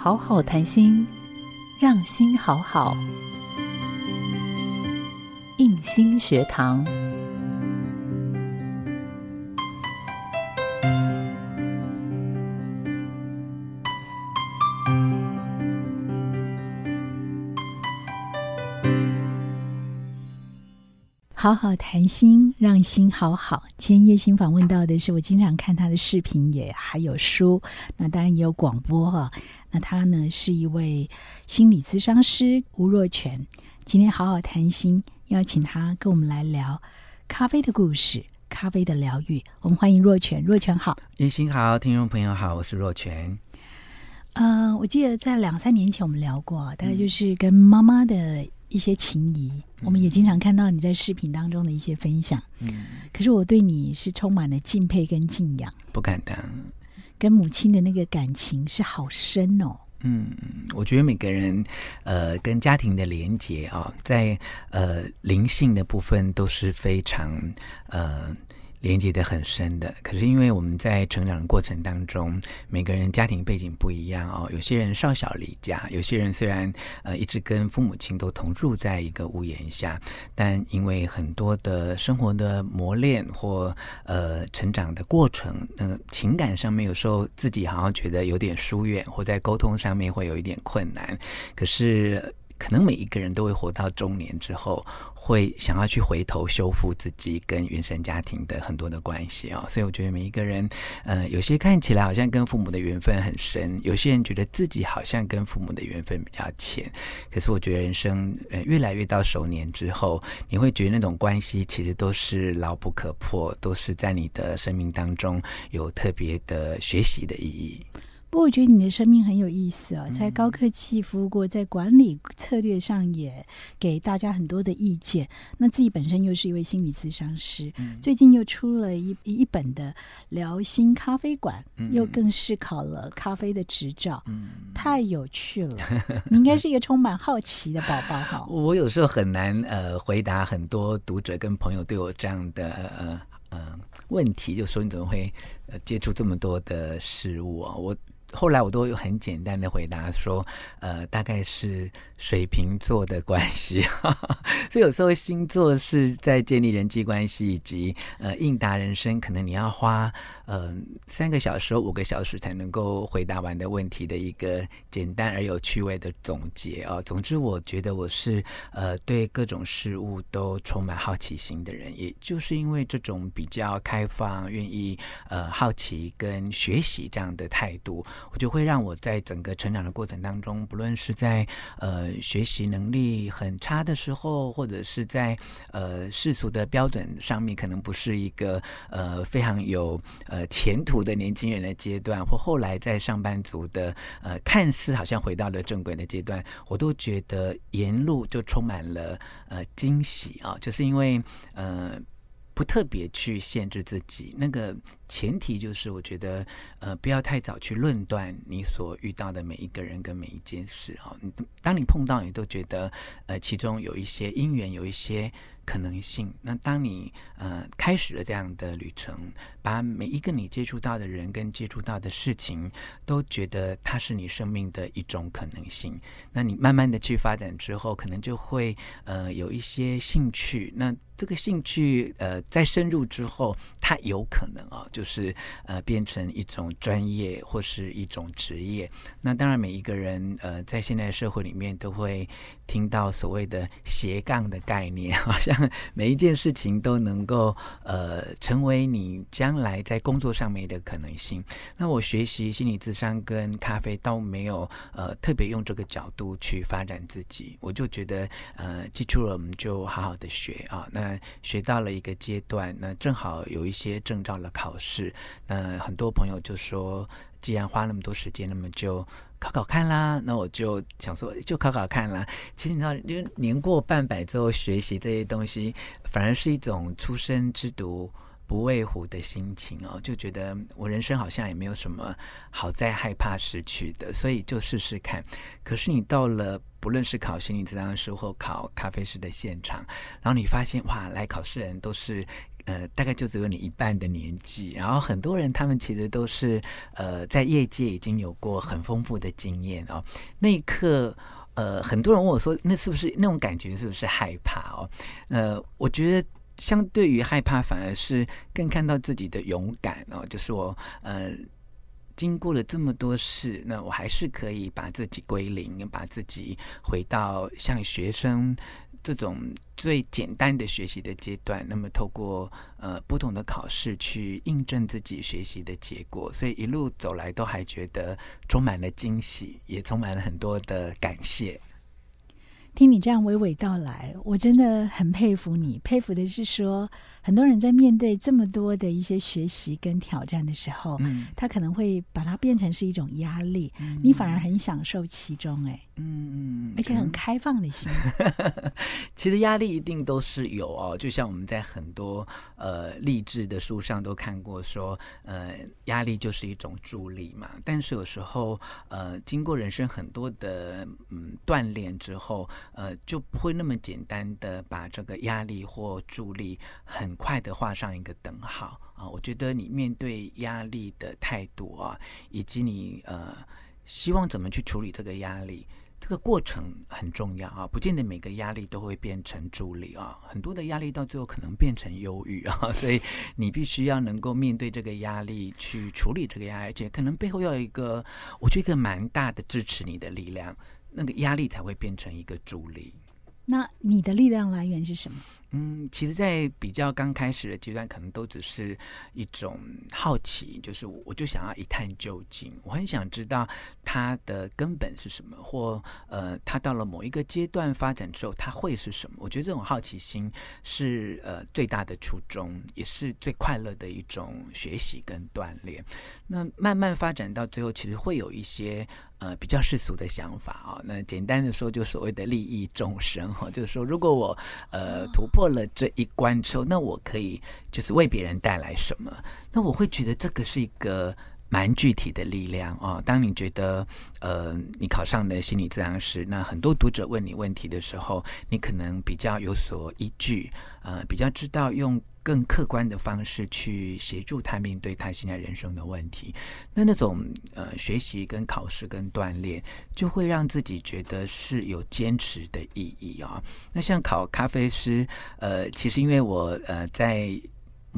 好好谈心，让心好好。印心学堂。好好谈心，让心好好。今天叶心访问到的是我经常看他的视频，也还有书，那当然也有广播哈。那他呢是一位心理咨商师吴若泉。今天好好谈心，邀请他跟我们来聊咖啡的故事，咖啡的疗愈。我们欢迎若泉，若泉好，叶心好，听众朋友好，我是若泉。呃，我记得在两三年前我们聊过，大概就是跟妈妈的。一些情谊，我们也经常看到你在视频当中的一些分享。嗯，可是我对你是充满了敬佩跟敬仰，不敢当。跟母亲的那个感情是好深哦。嗯，我觉得每个人呃跟家庭的连接啊，在呃灵性的部分都是非常呃。连接的很深的，可是因为我们在成长的过程当中，每个人家庭背景不一样哦。有些人少小离家，有些人虽然呃一直跟父母亲都同住在一个屋檐下，但因为很多的生活的磨练或呃成长的过程，那呃情感上面有时候自己好像觉得有点疏远，或在沟通上面会有一点困难，可是。可能每一个人都会活到中年之后，会想要去回头修复自己跟原生家庭的很多的关系啊，所以我觉得每一个人，呃，有些看起来好像跟父母的缘分很深，有些人觉得自己好像跟父母的缘分比较浅，可是我觉得人生呃越来越到熟年之后，你会觉得那种关系其实都是牢不可破，都是在你的生命当中有特别的学习的意义。不过，我觉得你的生命很有意思哦，在高科技服务过，在管理策略上也给大家很多的意见。那自己本身又是一位心理咨商师，最近又出了一一本的聊心咖啡馆，又更是考了咖啡的执照，太有趣了。你应该是一个充满好奇的宝宝哈。我有时候很难呃回答很多读者跟朋友对我这样的呃呃问题，就说你怎么会呃接触这么多的事物啊？我。后来我都有很简单的回答说，呃，大概是水瓶座的关系，所以有时候星座是在建立人际关系以及呃应答人生，可能你要花呃三个小时五个小时才能够回答完的问题的一个简单而有趣味的总结啊。总之，我觉得我是呃对各种事物都充满好奇心的人，也就是因为这种比较开放、愿意呃好奇跟学习这样的态度。我就会让我在整个成长的过程当中，不论是在呃学习能力很差的时候，或者是在呃世俗的标准上面可能不是一个呃非常有呃前途的年轻人的阶段，或后来在上班族的呃看似好像回到了正轨的阶段，我都觉得沿路就充满了呃惊喜啊，就是因为呃。不特别去限制自己，那个前提就是，我觉得，呃，不要太早去论断你所遇到的每一个人跟每一件事啊。你当你碰到，你都觉得，呃，其中有一些因缘，有一些。可能性。那当你呃开始了这样的旅程，把每一个你接触到的人跟接触到的事情，都觉得它是你生命的一种可能性。那你慢慢的去发展之后，可能就会呃有一些兴趣。那这个兴趣呃在深入之后，它有可能啊，就是呃变成一种专业或是一种职业。那当然每一个人呃在现在社会里面都会听到所谓的斜杠的概念，好像。每一件事情都能够呃成为你将来在工作上面的可能性。那我学习心理智商跟咖啡都没有呃特别用这个角度去发展自己。我就觉得呃记住了我们就好好的学啊。那学到了一个阶段，那正好有一些证照的考试。那很多朋友就说，既然花那么多时间，那么就。考考看啦，那我就想说，就考考看啦。其实你知道，因为年过半百之后，学习这些东西，反而是一种出生之犊不畏虎的心情哦，就觉得我人生好像也没有什么好再害怕失去的，所以就试试看。可是你到了，不论是考心理咨询师或考咖啡师的现场，然后你发现哇，来考试人都是。呃，大概就只有你一半的年纪，然后很多人他们其实都是呃，在业界已经有过很丰富的经验哦。那一刻，呃，很多人问我说，那是不是那种感觉，是不是害怕哦？呃，我觉得相对于害怕，反而是更看到自己的勇敢哦，就是我呃。经过了这么多事，那我还是可以把自己归零，把自己回到像学生这种最简单的学习的阶段。那么，透过呃不同的考试去印证自己学习的结果，所以一路走来都还觉得充满了惊喜，也充满了很多的感谢。听你这样娓娓道来，我真的很佩服你。佩服的是说。很多人在面对这么多的一些学习跟挑战的时候，嗯，他可能会把它变成是一种压力，你反而很享受其中，哎，嗯嗯，而且很开放的心。其实压力一定都是有哦，就像我们在很多呃励志的书上都看过，说呃压力就是一种助力嘛。但是有时候呃经过人生很多的嗯锻炼之后，呃就不会那么简单的把这个压力或助力很。快的画上一个等号啊！我觉得你面对压力的态度啊，以及你呃希望怎么去处理这个压力，这个过程很重要啊！不见得每个压力都会变成助力啊，很多的压力到最后可能变成忧郁啊，所以你必须要能够面对这个压力，去处理这个压力，而且可能背后要有一个，我觉得一个蛮大的支持你的力量，那个压力才会变成一个助力。那你的力量来源是什么？嗯，其实，在比较刚开始的阶段，可能都只是一种好奇，就是我就想要一探究竟，我很想知道它的根本是什么，或呃，它到了某一个阶段发展之后，它会是什么？我觉得这种好奇心是呃最大的初衷，也是最快乐的一种学习跟锻炼。那慢慢发展到最后，其实会有一些呃比较世俗的想法啊。那简单的说，就所谓的利益众生哈，就是说，如果我呃突破。过了这一关之后，那我可以就是为别人带来什么？那我会觉得这个是一个蛮具体的力量哦。当你觉得呃，你考上了心理治疗师，那很多读者问你问题的时候，你可能比较有所依据，呃，比较知道用。更客观的方式去协助他面对他现在人生的问题，那那种呃学习跟考试跟锻炼，就会让自己觉得是有坚持的意义啊。那像考咖啡师，呃，其实因为我呃在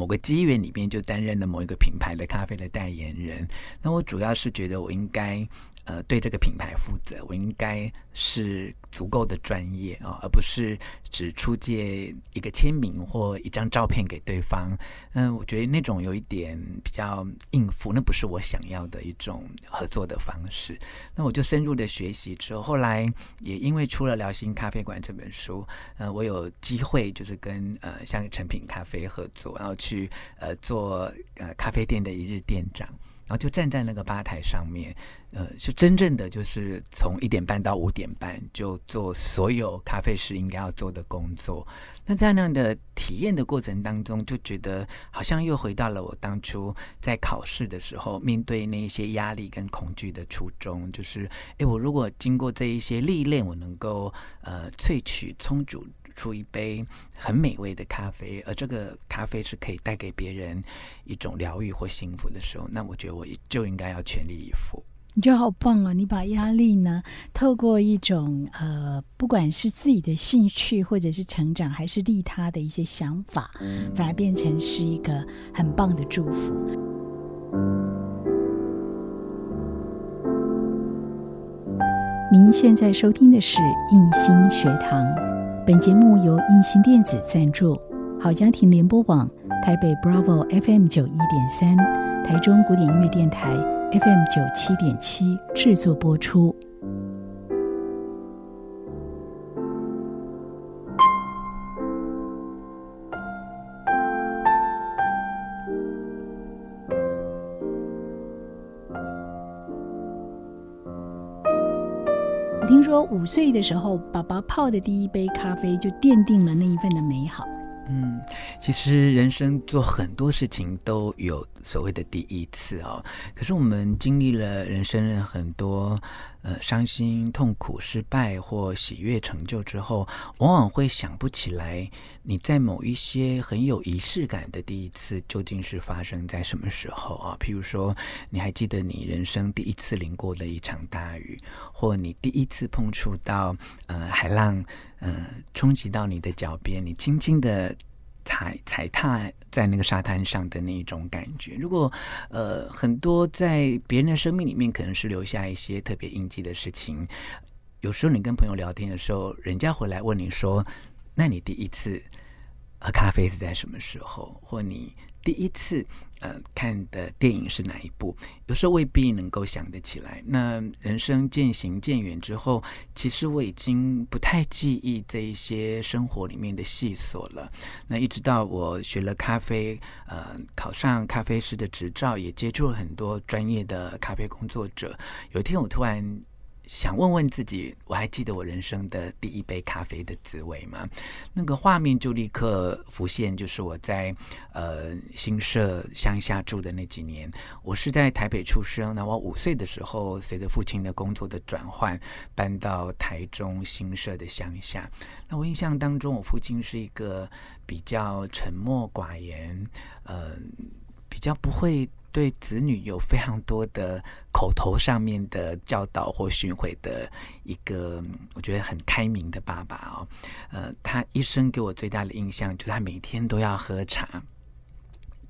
某个机缘里边就担任了某一个品牌的咖啡的代言人，那我主要是觉得我应该。呃，对这个品牌负责，我应该是足够的专业啊，而不是只出借一个签名或一张照片给对方。嗯，我觉得那种有一点比较应付，那不是我想要的一种合作的方式。那我就深入的学习之后，后来也因为出了《辽心咖啡馆》这本书，呃，我有机会就是跟呃像成品咖啡合作，然后去呃做呃咖啡店的一日店长。然后就站在那个吧台上面，呃，是真正的就是从一点半到五点半就做所有咖啡师应该要做的工作。那在那样的体验的过程当中，就觉得好像又回到了我当初在考试的时候面对那一些压力跟恐惧的初衷，就是，诶，我如果经过这一些历练，我能够呃萃取充足。出一杯很美味的咖啡，而这个咖啡是可以带给别人一种疗愈或幸福的时候，那我觉得我就应该要全力以赴。你觉得好棒哦！你把压力呢，透过一种呃，不管是自己的兴趣，或者是成长，还是利他的一些想法，反而变成是一个很棒的祝福。您现在收听的是印心学堂。本节目由印心电子赞助，好家庭联播网台北 Bravo FM 九一点三，台中古典音乐电台 FM 九七点七制作播出。五岁的时候，爸爸泡的第一杯咖啡就奠定了那一份的美好。嗯，其实人生做很多事情都有所谓的第一次哦。可是我们经历了人生很多呃伤心、痛苦、失败或喜悦、成就之后，往往会想不起来你在某一些很有仪式感的第一次究竟是发生在什么时候啊？譬如说，你还记得你人生第一次淋过的一场大雨，或你第一次碰触到呃海浪，呃冲击到你的脚边，你轻轻的。踩踩踏在那个沙滩上的那一种感觉，如果呃很多在别人的生命里面可能是留下一些特别印记的事情，有时候你跟朋友聊天的时候，人家回来问你说：“那你第一次喝咖啡是在什么时候？”或你。第一次呃看的电影是哪一部？有时候未必能够想得起来。那人生渐行渐远之后，其实我已经不太记忆这一些生活里面的细琐了。那一直到我学了咖啡，呃，考上咖啡师的执照，也接触了很多专业的咖啡工作者。有一天，我突然。想问问自己，我还记得我人生的第一杯咖啡的滋味吗？那个画面就立刻浮现，就是我在呃新社乡下住的那几年。我是在台北出生，那我五岁的时候，随着父亲的工作的转换，搬到台中新社的乡下。那我印象当中，我父亲是一个比较沉默寡言，呃，比较不会。对子女有非常多的口头上面的教导或巡回的一个，我觉得很开明的爸爸哦。呃，他一生给我最大的印象，就是他每天都要喝茶。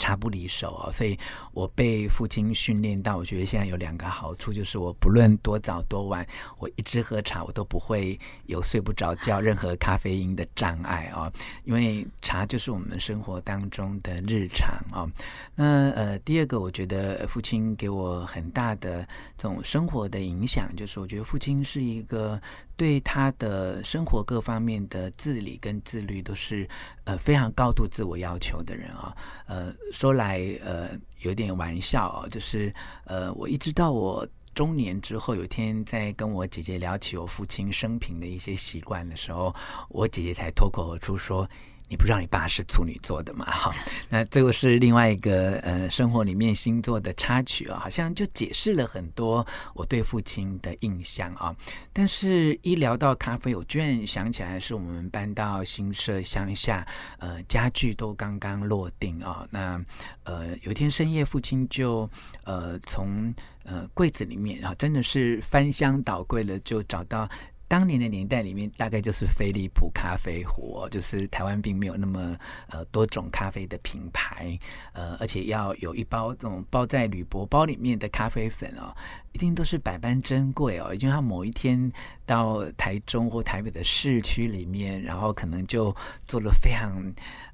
茶不离手啊，所以我被父亲训练到，我觉得现在有两个好处，就是我不论多早多晚，我一直喝茶，我都不会有睡不着觉、任何咖啡因的障碍啊，因为茶就是我们生活当中的日常啊。那呃，第二个，我觉得父亲给我很大的这种生活的影响，就是我觉得父亲是一个。对他的生活各方面的自理跟自律都是呃非常高度自我要求的人啊，呃说来呃有点玩笑哦，就是呃我一直到我中年之后，有一天在跟我姐姐聊起我父亲生平的一些习惯的时候，我姐姐才脱口而出说。你不知道你爸是处女座的嘛？哈，那这个是另外一个呃生活里面星座的插曲啊，好像就解释了很多我对父亲的印象啊。但是，一聊到咖啡，我居然想起来是我们搬到新社乡下，呃，家具都刚刚落定啊。那呃，有一天深夜，父亲就呃从呃柜子里面啊，真的是翻箱倒柜了，就找到。当年的年代里面，大概就是飞利浦咖啡壶，就是台湾并没有那么呃多种咖啡的品牌，呃，而且要有一包这种包在铝箔包里面的咖啡粉哦，一定都是百般珍贵哦，因为他某一天到台中或台北的市区里面，然后可能就做了非常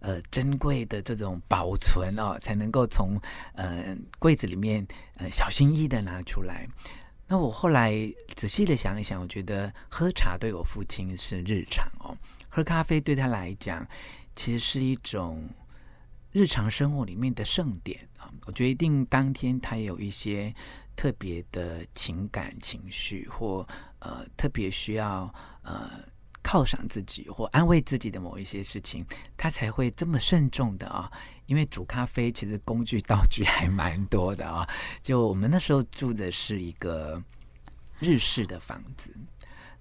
呃珍贵的这种保存哦，才能够从呃柜子里面呃小心翼翼的拿出来。那我后来仔细的想一想，我觉得喝茶对我父亲是日常哦，喝咖啡对他来讲，其实是一种日常生活里面的盛典啊。我觉得一定当天他有一些特别的情感情绪，或呃特别需要呃犒赏自己或安慰自己的某一些事情，他才会这么慎重的啊。因为煮咖啡其实工具道具还蛮多的啊，就我们那时候住的是一个日式的房子，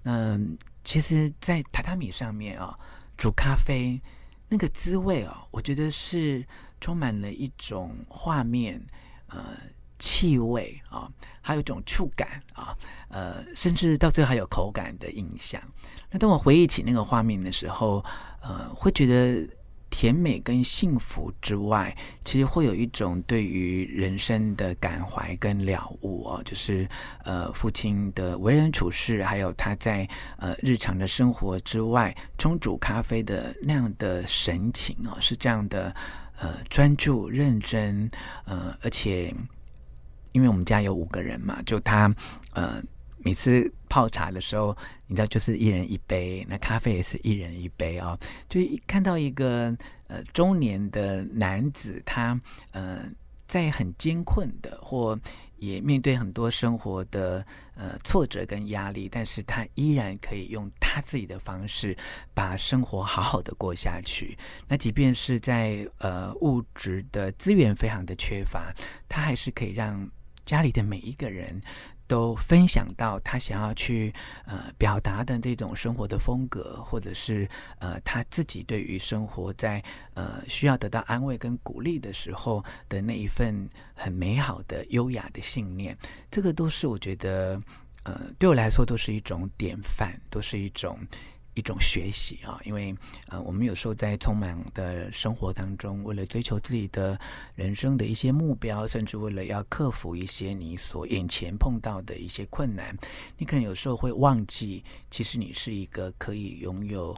嗯其实，在榻榻米上面啊煮咖啡那个滋味啊，我觉得是充满了一种画面、呃气味啊，还有一种触感啊，呃，甚至到最后还有口感的印象。那当我回忆起那个画面的时候，呃，会觉得。甜美跟幸福之外，其实会有一种对于人生的感怀跟了悟哦，就是呃父亲的为人处事，还有他在呃日常的生活之外冲煮咖啡的那样的神情哦，是这样的呃专注认真呃，而且因为我们家有五个人嘛，就他呃。每次泡茶的时候，你知道，就是一人一杯，那咖啡也是一人一杯啊。就看到一个呃中年的男子，他呃在很艰困的，或也面对很多生活的呃挫折跟压力，但是他依然可以用他自己的方式把生活好好的过下去。那即便是在呃物质的资源非常的缺乏，他还是可以让家里的每一个人。都分享到他想要去呃表达的这种生活的风格，或者是呃他自己对于生活在呃需要得到安慰跟鼓励的时候的那一份很美好的优雅的信念，这个都是我觉得呃对我来说都是一种典范，都是一种。一种学习啊，因为呃，我们有时候在匆忙的生活当中，为了追求自己的人生的一些目标，甚至为了要克服一些你所眼前碰到的一些困难，你可能有时候会忘记，其实你是一个可以拥有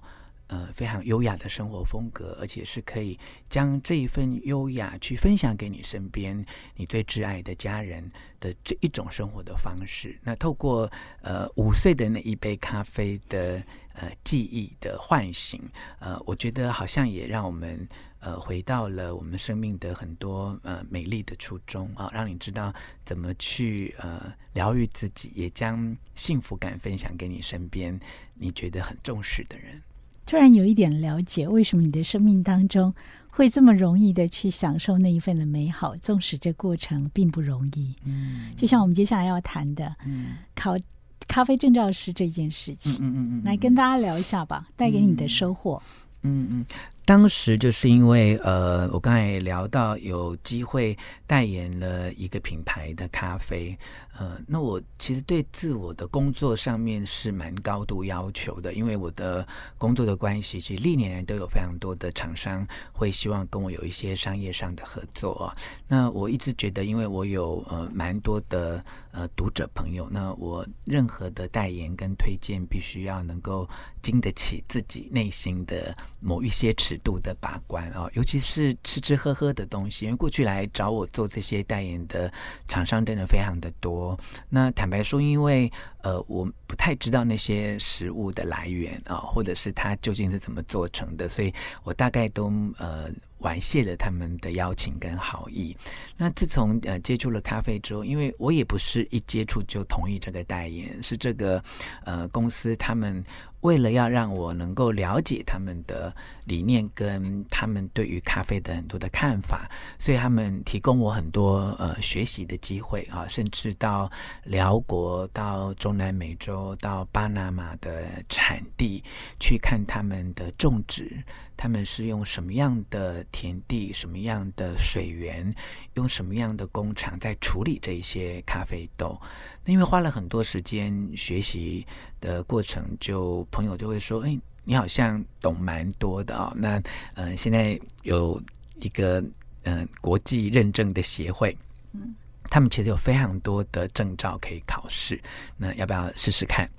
呃非常优雅的生活风格，而且是可以将这一份优雅去分享给你身边你最挚爱的家人的这一种生活的方式。那透过呃五岁的那一杯咖啡的。呃，记忆的唤醒，呃，我觉得好像也让我们呃回到了我们生命的很多呃美丽的初衷啊，让你知道怎么去呃疗愈自己，也将幸福感分享给你身边你觉得很重视的人。突然有一点了解，为什么你的生命当中会这么容易的去享受那一份的美好，纵使这过程并不容易。嗯，就像我们接下来要谈的，嗯，考。咖啡证照师这件事情，嗯嗯嗯，来跟大家聊一下吧，带给你的收获。嗯嗯，当时就是因为呃，我刚才聊到有机会代言了一个品牌的咖啡。呃，那我其实对自我的工作上面是蛮高度要求的，因为我的工作的关系，其实历年来都有非常多的厂商会希望跟我有一些商业上的合作啊。那我一直觉得，因为我有呃蛮多的呃读者朋友，那我任何的代言跟推荐，必须要能够经得起自己内心的某一些尺度的把关啊，尤其是吃吃喝喝的东西，因为过去来找我做这些代言的厂商真的非常的多。那坦白说，因为呃，我不太知道那些食物的来源啊，或者是它究竟是怎么做成的，所以我大概都呃婉谢了他们的邀请跟好意。那自从呃接触了咖啡之后，因为我也不是一接触就同意这个代言，是这个呃公司他们。为了要让我能够了解他们的理念跟他们对于咖啡的很多的看法，所以他们提供我很多呃学习的机会啊，甚至到辽国、到中南美洲、到巴拿马的产地去看他们的种植。他们是用什么样的田地、什么样的水源、用什么样的工厂在处理这些咖啡豆？那因为花了很多时间学习的过程，就朋友就会说：“哎，你好像懂蛮多的啊。”那呃，现在有一个嗯国际认证的协会，嗯，他们其实有非常多的证照可以考试。那要不要试试看？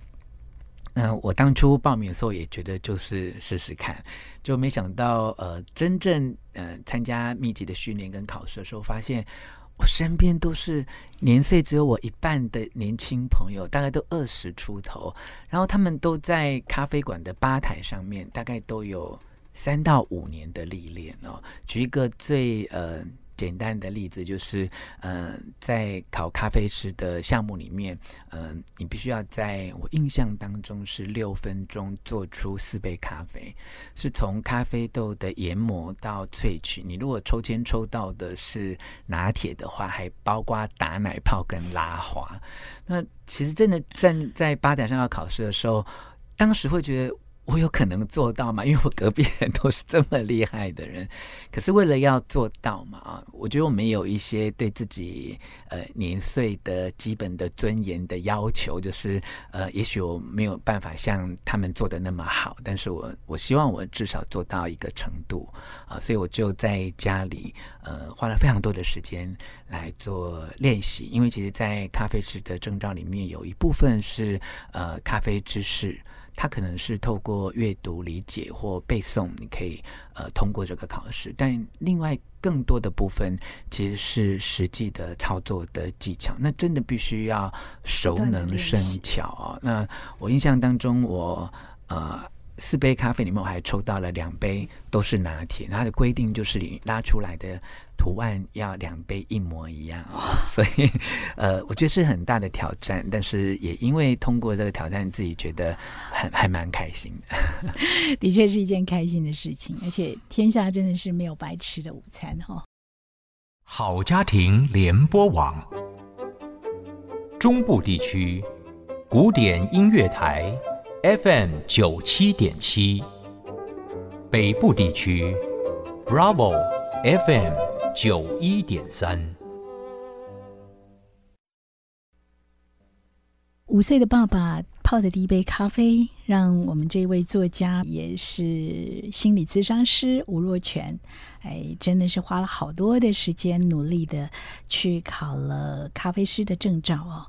那我当初报名的时候也觉得就是试试看，就没想到呃，真正呃参加密集的训练跟考试的时候，发现我身边都是年岁只有我一半的年轻朋友，大概都二十出头，然后他们都在咖啡馆的吧台上面，大概都有三到五年的历练哦。举一个最呃。简单的例子就是，呃，在考咖啡师的项目里面，嗯，你必须要在我印象当中是六分钟做出四杯咖啡，是从咖啡豆的研磨到萃取。你如果抽签抽到的是拿铁的话，还包括打奶泡跟拉花。那其实真的站在吧台上要考试的时候，当时会觉得。我有可能做到吗？因为我隔壁人都是这么厉害的人，可是为了要做到嘛，啊，我觉得我们有一些对自己呃年岁的基本的尊严的要求，就是呃，也许我没有办法像他们做的那么好，但是我我希望我至少做到一个程度啊，所以我就在家里呃花了非常多的时间来做练习，因为其实，在咖啡师的证照里面有一部分是呃咖啡知识。它可能是透过阅读理解或背诵，你可以呃通过这个考试。但另外更多的部分其实是实际的操作的技巧，那真的必须要熟能生巧啊。那我印象当中，我呃。四杯咖啡里面，我还抽到了两杯都是拿铁。它的规定就是你拉出来的图案要两杯一模一样啊，所以呃，我觉得是很大的挑战。但是也因为通过这个挑战，自己觉得很还蛮开心的。的确是一件开心的事情，而且天下真的是没有白吃的午餐哈。好家庭联播网。中部地区古典音乐台 FM 九七点七，北部地区 Bravo FM 九一点三。五岁的爸爸泡的第一杯咖啡，让我们这位作家也是心理咨商师吴若泉，哎，真的是花了好多的时间，努力的去考了咖啡师的证照哦。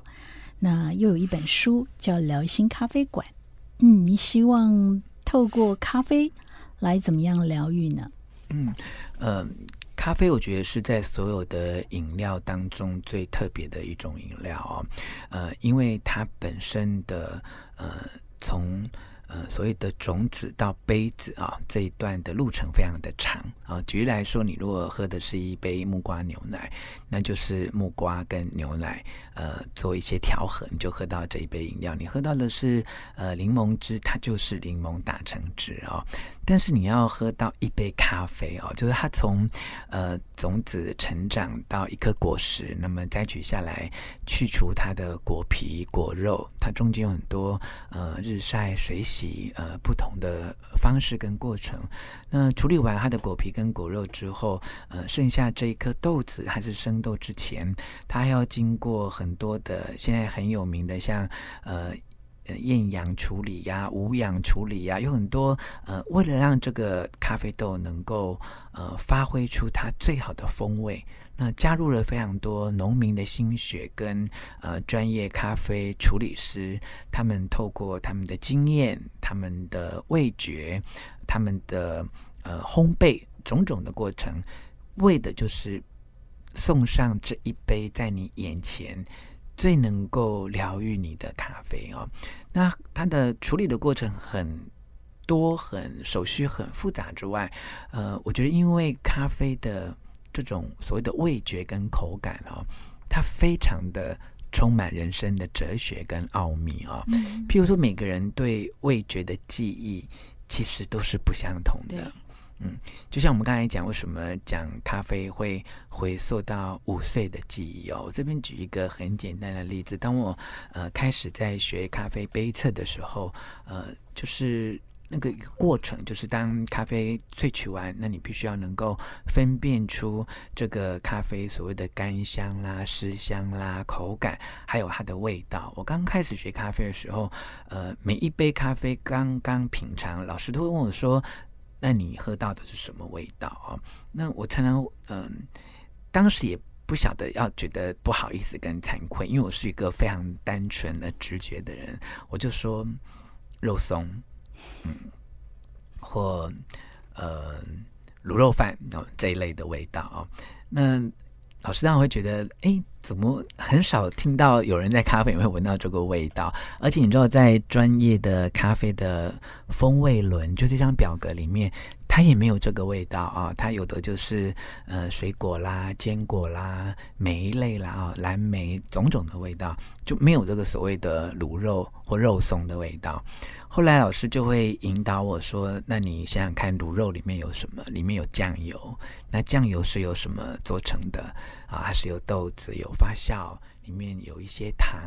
那又有一本书叫《聊心咖啡馆》，嗯，你希望透过咖啡来怎么样疗愈呢？嗯，呃。咖啡，我觉得是在所有的饮料当中最特别的一种饮料哦，呃，因为它本身的呃，从呃所谓的种子到杯子啊这一段的路程非常的长啊。举例来说，你如果喝的是一杯木瓜牛奶，那就是木瓜跟牛奶呃做一些调和，你就喝到这一杯饮料。你喝到的是呃柠檬汁，它就是柠檬打成汁啊。但是你要喝到一杯咖啡哦，就是它从呃种子成长到一颗果实，那么摘取下来，去除它的果皮果肉，它中间有很多呃日晒水洗呃不同的方式跟过程。那处理完它的果皮跟果肉之后，呃，剩下这一颗豆子还是生豆之前，它还要经过很多的现在很有名的像呃。厌氧处理呀，无氧处理呀，有很多呃，为了让这个咖啡豆能够呃发挥出它最好的风味，那加入了非常多农民的心血跟呃专业咖啡处理师，他们透过他们的经验、他们的味觉、他们的呃烘焙种种的过程，为的就是送上这一杯在你眼前。最能够疗愈你的咖啡哦，那它的处理的过程很多，很手续很复杂之外，呃，我觉得因为咖啡的这种所谓的味觉跟口感哦，它非常的充满人生的哲学跟奥秘啊。譬如说，每个人对味觉的记忆其实都是不相同的。嗯，就像我们刚才讲，为什么讲咖啡会回溯到五岁的记忆哦？这边举一个很简单的例子，当我呃开始在学咖啡杯测的时候，呃，就是那个过程，就是当咖啡萃取完，那你必须要能够分辨出这个咖啡所谓的干香啦、湿香啦、口感，还有它的味道。我刚开始学咖啡的时候，呃，每一杯咖啡刚刚品尝，老师都会问我说。那你喝到的是什么味道啊？那我常常嗯，当时也不晓得要觉得不好意思跟惭愧，因为我是一个非常单纯的直觉的人，我就说肉松，嗯，或呃卤肉饭哦这一类的味道啊。那老师当然会觉得，哎。怎么很少听到有人在咖啡里面闻到这个味道？而且你知道，在专业的咖啡的风味轮，就这张表格里面，它也没有这个味道啊。它有的就是呃水果啦、坚果啦、梅类啦啊、蓝莓种种的味道，就没有这个所谓的卤肉或肉松的味道。后来老师就会引导我说：“那你想想看，卤肉里面有什么？里面有酱油，那酱油是由什么做成的啊？还是有豆子有？”发酵里面有一些糖，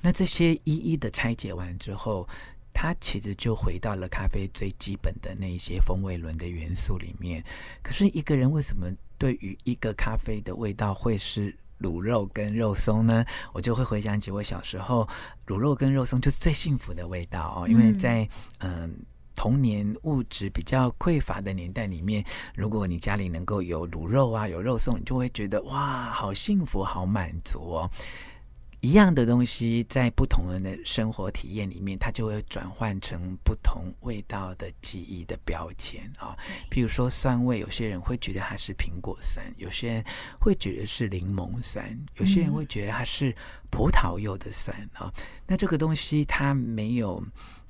那这些一一的拆解完之后，它其实就回到了咖啡最基本的那一些风味轮的元素里面。可是一个人为什么对于一个咖啡的味道会是卤肉跟肉松呢？我就会回想起我小时候，卤肉跟肉松就是最幸福的味道哦，因为在嗯。童年物质比较匮乏的年代里面，如果你家里能够有卤肉啊，有肉松，你就会觉得哇，好幸福，好满足哦。一样的东西，在不同人的生活体验里面，它就会转换成不同味道的记忆的标签啊。比如说酸味，有些人会觉得它是苹果酸，有些人会觉得是柠檬酸，有些人会觉得它是葡萄柚的酸啊。那这个东西它没有。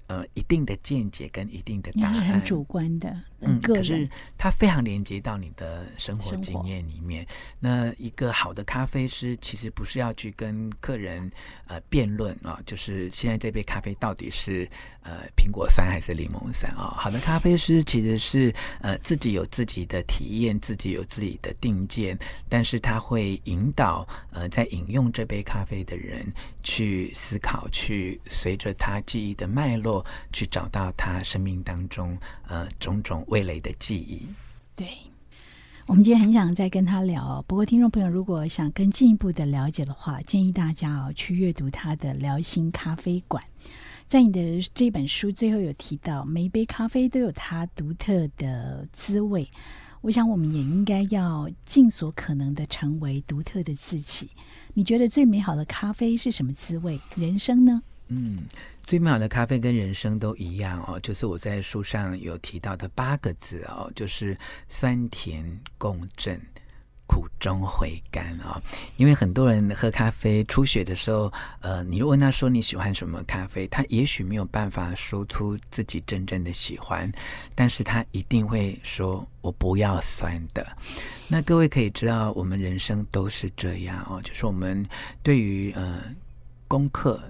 呃，一定的见解跟一定的答案，很主观的。嗯，个可是人。它非常连接到你的生活生活经验里面。那一个好的咖啡师其实不是要去跟客人呃辩论啊，就是现在这杯咖啡到底是呃苹果酸还是柠檬酸啊？好的咖啡师其实是呃自己有自己的体验，自己有自己的定见，但是他会引导呃在饮用这杯咖啡的人去思考，去随着他记忆的脉络去找到他生命当中呃种种味蕾的记忆。对，我们今天很想再跟他聊哦，不过听众朋友如果想更进一步的了解的话，建议大家哦去阅读他的《聊心咖啡馆》。在你的这本书最后有提到，每一杯咖啡都有它独特的滋味。我想我们也应该要尽所可能的成为独特的自己。你觉得最美好的咖啡是什么滋味？人生呢？嗯，最美好的咖啡跟人生都一样哦，就是我在书上有提到的八个字哦，就是酸甜共振。苦中回甘啊、因为很多人喝咖啡初学的时候，呃，你问他说你喜欢什么咖啡，他也许没有办法说出自己真正的喜欢，但是他一定会说我不要酸的。那各位可以知道，我们人生都是这样哦，就是我们对于呃功课、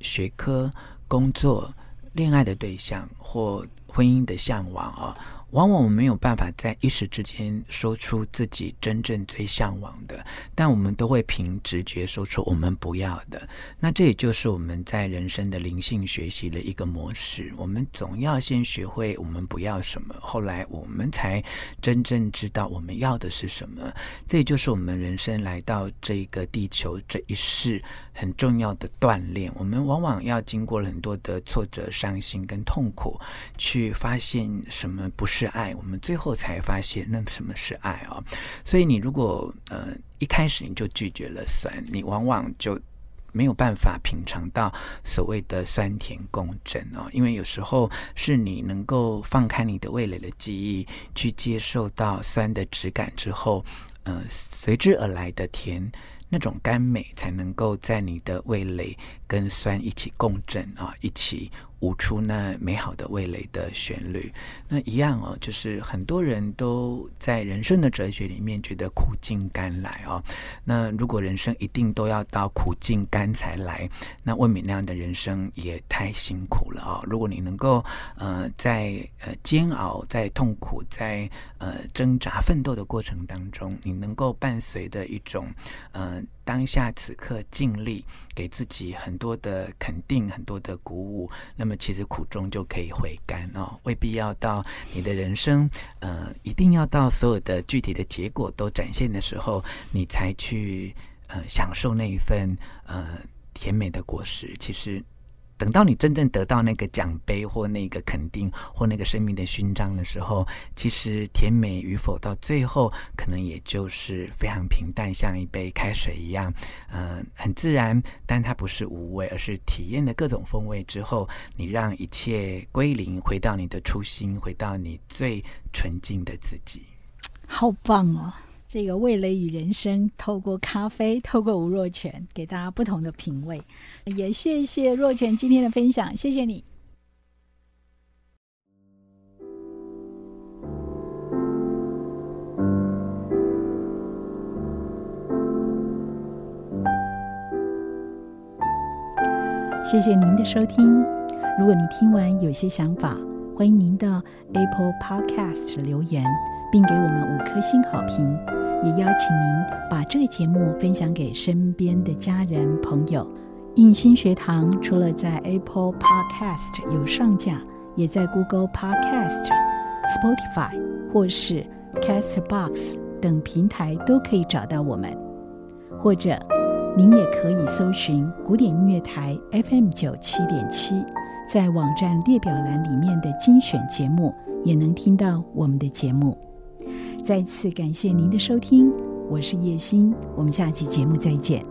学科、工作、恋爱的对象或婚姻的向往啊、往往我们没有办法在一时之间说出自己真正最向往的，但我们都会凭直觉说出我们不要的。那这也就是我们在人生的灵性学习的一个模式。我们总要先学会我们不要什么，后来我们才真正知道我们要的是什么。这也就是我们人生来到这个地球这一世很重要的锻炼。我们往往要经过了很多的挫折、伤心跟痛苦，去发现什么不是是爱，我们最后才发现那什么是爱啊、所以你如果呃一开始你就拒绝了酸，你往往就没有办法品尝到所谓的酸甜共振哦，因为有时候是你能够放开你的味蕾的记忆，去接受到酸的质感之后，呃，随之而来的甜。那种甘美才能够在你的味蕾跟酸一起共振啊，一起舞出那美好的味蕾的旋律。那一样哦，就是很多人都在人生的哲学里面觉得苦尽甘来哦。那如果人生一定都要到苦尽甘才来，那魏敏那样的人生也太辛苦了哦。如果你能够呃在呃煎熬、在痛苦、在呃挣扎奋斗的过程当中，你能够伴随着一种呃当下此刻尽力，给自己很多的肯定、很多的鼓舞，那么其实苦中就可以回甘哦，未必要到你的人生呃一定要到所有的具体的结果都展现的时候，你才去呃享受那一份呃甜美的果实。其实。等到你真正得到那个奖杯或那个肯定或那个生命的勋章的时候，其实甜美与否到最后可能也就是非常平淡，像一杯开水一样，呃，很自然，但它不是无味，而是体验了各种风味之后，你让一切归零，回到你的初心，回到你最纯净的自己。好棒哦！这个味蕾与人生，透过咖啡，透过吴若泉，给大家不同的品味。也谢谢若泉今天的分享，谢谢你。谢谢您的收听。如果你听完有些想法，欢迎您到 Apple Podcast 留言，并给我们五颗星好评。也邀请您把这个节目分享给身边的家人朋友。印心学堂除了在 Apple Podcast 有上架，也在 Google Podcast、Spotify 或是 Castbox 等平台都可以找到我们。或者，您也可以搜寻古典音乐台 FM 九七点七，在网站列表栏里面的精选节目，也能听到我们的节目。再次感谢您的收听，我是叶欣，我们下期节目再见。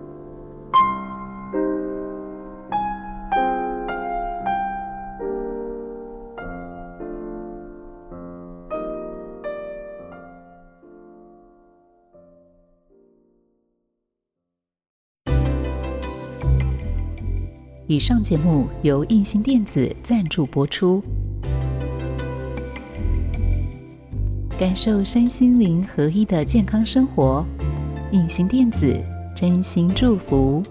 以上节目由印心电子赞助播出。感受身心灵合一的健康生活。隐形电子，真心祝福。